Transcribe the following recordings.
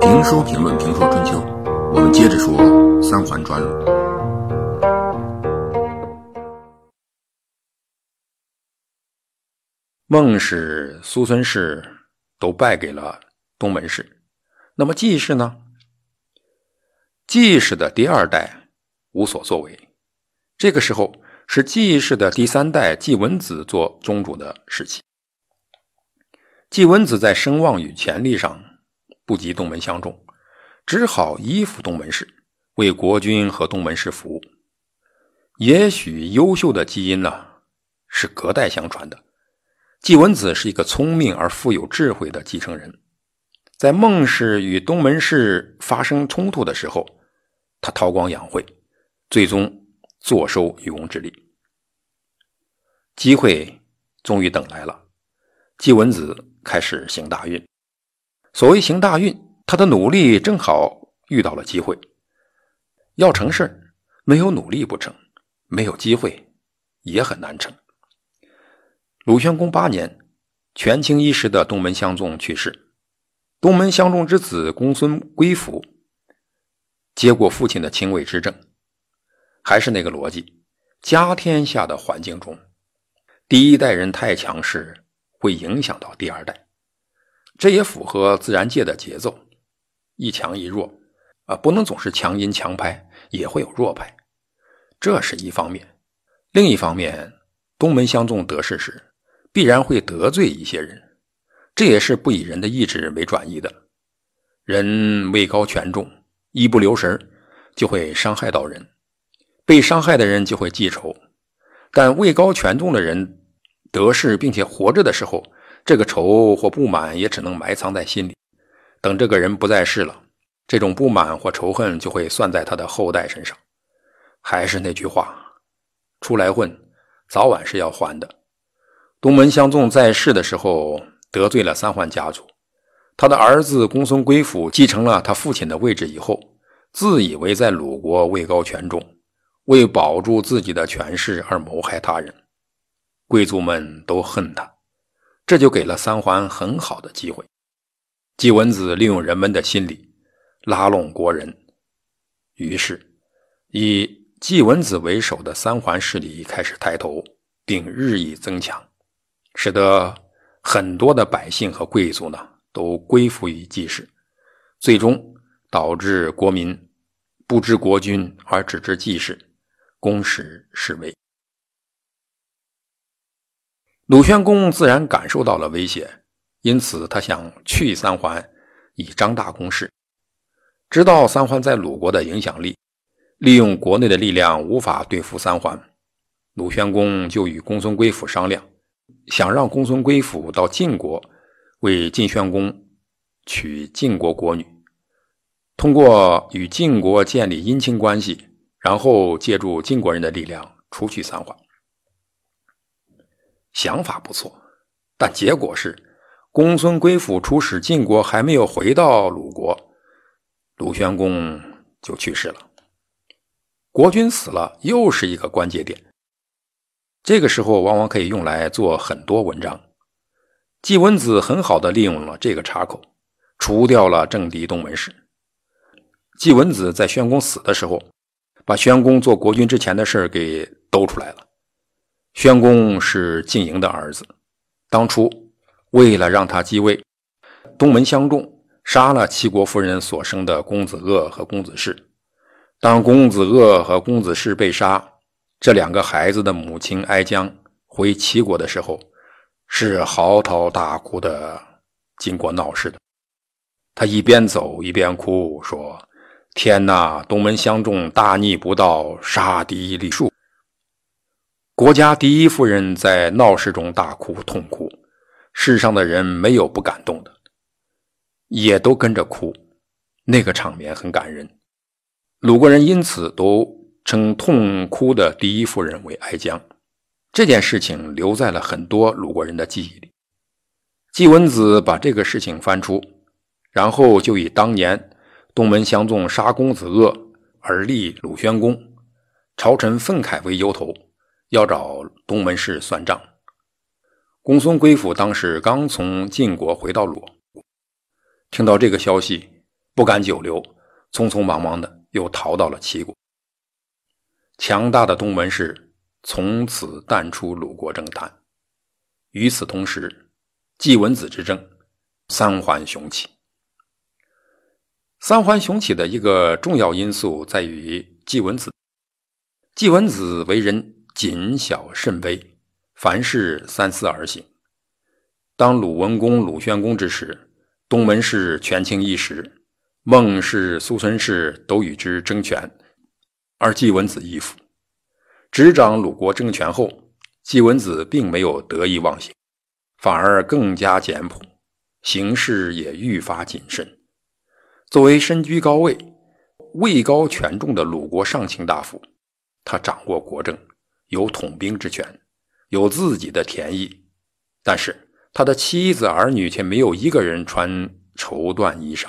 评书评论评说春秋，我们接着说三环专。孟氏、苏孙氏都败给了东门氏，那么季氏呢？季氏的第二代无所作为，这个时候是季氏的第三代季文子做宗主的时期。季文子在声望与权力上不及东门相中，只好依附东门氏，为国君和东门氏服务。也许优秀的基因呢，是隔代相传的。季文子是一个聪明而富有智慧的继承人，在孟氏与东门氏发生冲突的时候，他韬光养晦，最终坐收渔翁之利。机会终于等来了，季文子开始行大运。所谓行大运，他的努力正好遇到了机会。要成事没有努力不成，没有机会也很难成。鲁宣公八年，权倾一时的东门相仲去世，东门相仲之子公孙归府接过父亲的亲卫之政。还是那个逻辑，家天下的环境中，第一代人太强势，会影响到第二代，这也符合自然界的节奏，一强一弱，啊，不能总是强阴强派，也会有弱派，这是一方面。另一方面，东门相中得势时。必然会得罪一些人，这也是不以人的意志为转移的。人位高权重，一不留神就会伤害到人，被伤害的人就会记仇。但位高权重的人得势并且活着的时候，这个仇或不满也只能埋藏在心里。等这个人不在世了，这种不满或仇恨就会算在他的后代身上。还是那句话，出来混，早晚是要还的。东门相仲在世的时候得罪了三桓家族，他的儿子公孙归府继承了他父亲的位置以后，自以为在鲁国位高权重，为保住自己的权势而谋害他人，贵族们都恨他，这就给了三桓很好的机会。季文子利用人们的心理拉拢国人，于是以季文子为首的三桓势力开始抬头，并日益增强。使得很多的百姓和贵族呢都归附于季氏，最终导致国民不知国君而只知季氏，公使是威。鲁宣公自然感受到了威胁，因此他想去三桓，以张大公势。知道三桓在鲁国的影响力，利用国内的力量无法对付三桓，鲁宣公就与公孙归府商量。想让公孙归府到晋国为晋宣公娶晋国国女，通过与晋国建立姻亲关系，然后借助晋国人的力量除去三桓。想法不错，但结果是公孙归府出使晋国还没有回到鲁国，鲁宣公就去世了。国君死了，又是一个关节点。这个时候往往可以用来做很多文章。季文子很好的利用了这个岔口，除掉了政敌东门氏。季文子在宣公死的时候，把宣公做国君之前的事给兜出来了。宣公是晋营的儿子，当初为了让他继位，东门相仲杀了齐国夫人所生的公子鄂和公子氏。当公子鄂和公子氏被杀。这两个孩子的母亲哀姜回齐国的时候，是嚎啕大哭的，经过闹事的。他一边走一边哭，说：“天哪！东门相仲大逆不道，杀敌立树。国家第一夫人在闹市中大哭痛哭，世上的人没有不感动的，也都跟着哭。那个场面很感人，鲁国人因此都。”称痛哭的第一夫人为哀姜，这件事情留在了很多鲁国人的记忆里。季文子把这个事情翻出，然后就以当年东门相仲杀公子鄂而立鲁宣公，朝臣愤慨为由头，要找东门氏算账。公孙归府当时刚从晋国回到鲁，听到这个消息，不敢久留，匆匆忙忙的又逃到了齐国。强大的东门氏从此淡出鲁国政坛。与此同时，季文子之争三环雄起。三环雄起的一个重要因素在于季文子。季文子为人谨小慎微，凡事三思而行。当鲁文公、鲁宣公之时，东门氏权倾一时，孟氏、苏孙氏都与之争权，而季文子亦服。执掌鲁国政权后。季文子并没有得意忘形，反而更加简朴，行事也愈发谨慎。作为身居高位、位高权重的鲁国上卿大夫，他掌握国政，有统兵之权，有自己的田邑。但是他的妻子儿女却没有一个人穿绸缎衣裳，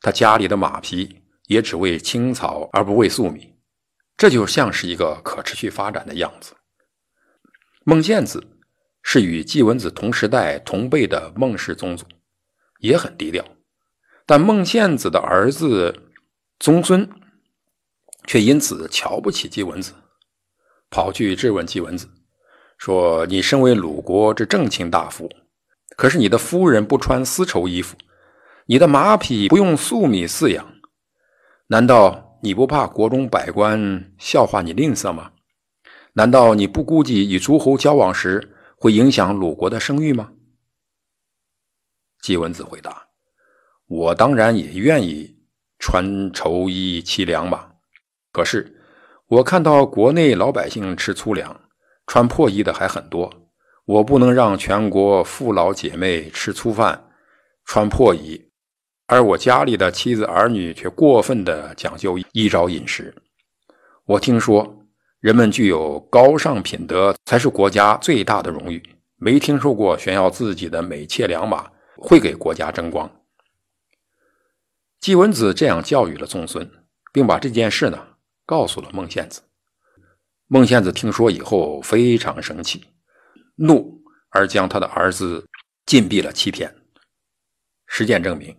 他家里的马匹也只为青草而不为粟米，这就像是一个可持续发展的样子。孟献子是与季文子同时代同辈的孟氏宗族，也很低调。但孟献子的儿子宗孙却因此瞧不起季文子，跑去质问季文子，说：“你身为鲁国之正卿大夫，可是你的夫人不穿丝绸衣服，你的马匹不用粟米饲养，难道你不怕国中百官笑话你吝啬吗？”难道你不估计与诸侯交往时会影响鲁国的声誉吗？季文子回答：“我当然也愿意穿绸衣骑良马，可是我看到国内老百姓吃粗粮、穿破衣的还很多，我不能让全国父老姐妹吃粗饭、穿破衣，而我家里的妻子儿女却过分的讲究衣着饮食。我听说。”人们具有高尚品德，才是国家最大的荣誉。没听说过炫耀自己的美妾良马会给国家争光。季文子这样教育了宗孙，并把这件事呢告诉了孟献子。孟献子听说以后非常生气，怒而将他的儿子禁闭了七天。实践证明，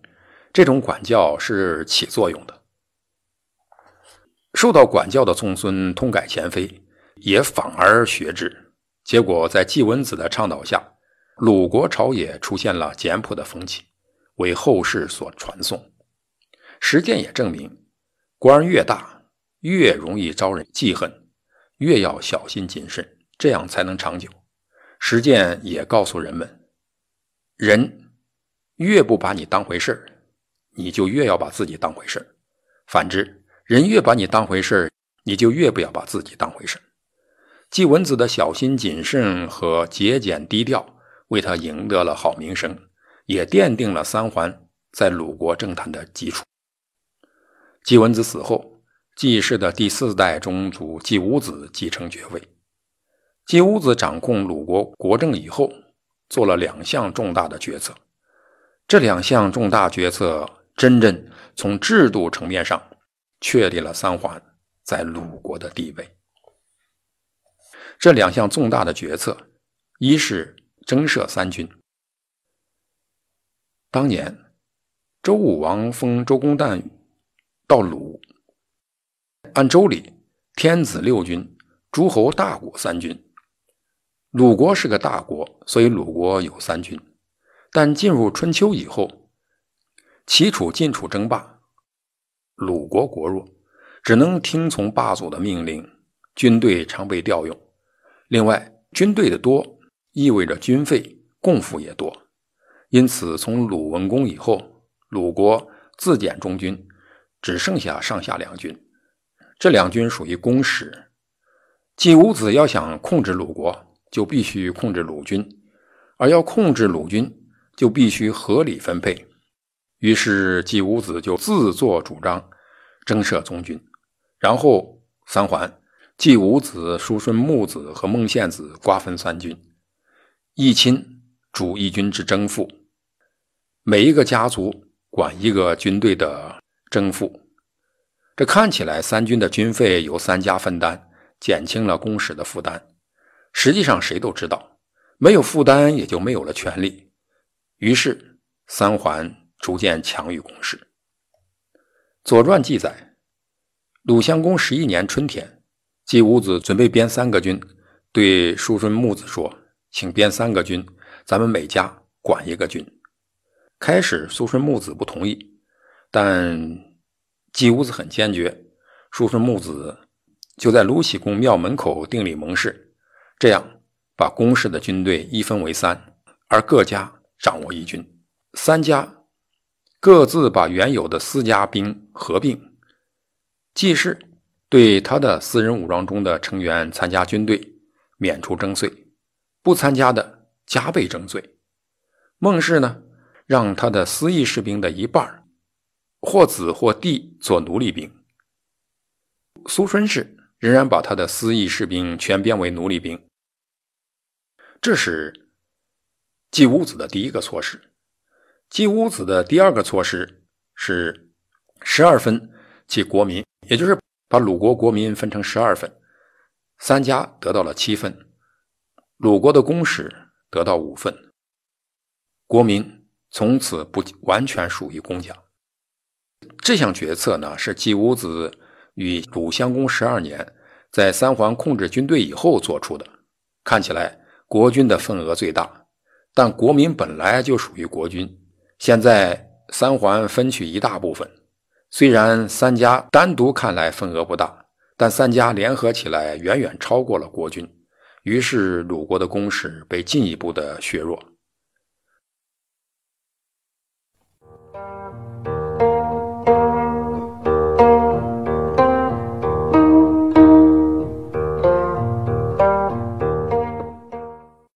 这种管教是起作用的。受到管教的宗孙痛改前非，也反而学之。结果在季文子的倡导下，鲁国朝野出现了简朴的风气，为后世所传颂。实践也证明，官越大，越容易招人记恨，越要小心谨慎，这样才能长久。实践也告诉人们，人越不把你当回事你就越要把自己当回事反之。人越把你当回事你就越不要把自己当回事季文子的小心谨慎和节俭低调，为他赢得了好名声，也奠定了三桓在鲁国政坛的基础。季文子死后，季氏的第四代宗族季武子继承爵位。季武子掌控鲁国国政以后，做了两项重大的决策。这两项重大决策，真正从制度层面上。确立了三桓在鲁国的地位。这两项重大的决策，一是增设三军。当年周武王封周公旦到鲁，按周礼，天子六军，诸侯大国三军。鲁国是个大国，所以鲁国有三军。但进入春秋以后，齐楚晋楚争霸。鲁国国弱，只能听从霸主的命令，军队常被调用。另外，军队的多意味着军费供赋也多，因此从鲁文公以后，鲁国自检中军，只剩下上下两军。这两军属于公使。季武子要想控制鲁国，就必须控制鲁军，而要控制鲁军，就必须合理分配。于是季武子就自作主张。征设宗军，然后三桓，季武子、叔孙木子和孟献子瓜分三军，一亲主一军之征赋，每一个家族管一个军队的征赋。这看起来三军的军费由三家分担，减轻了公使的负担。实际上谁都知道，没有负担，也就没有了权利。于是三桓逐渐强于公使。《左传》记载，鲁襄公十一年春天，季武子准备编三个军，对叔孙木子说：“请编三个军，咱们每家管一个军。”开始，叔孙木子不同意，但季武子很坚决，叔孙木子就在鲁僖公庙门口订立盟誓，这样把公氏的军队一分为三，而各家掌握一军，三家各自把原有的私家兵合并。季氏对他的私人武装中的成员参加军队免除征税，不参加的加倍征税。孟氏呢？让他的私役士兵的一半或子或弟做奴隶兵。苏孙氏仍然把他的私役士兵全编为奴隶兵。这是季武子的第一个措施。季武子的第二个措施是十二分即国民，也就是把鲁国国民分成十二份，三家得到了七份，鲁国的公使得到五份，国民。从此不完全属于公家。这项决策呢，是季武子与鲁襄公十二年在三桓控制军队以后做出的。看起来国君的份额最大，但国民本来就属于国君。现在三桓分取一大部分，虽然三家单独看来份额不大，但三家联合起来远远超过了国君。于是鲁国的攻势被进一步的削弱。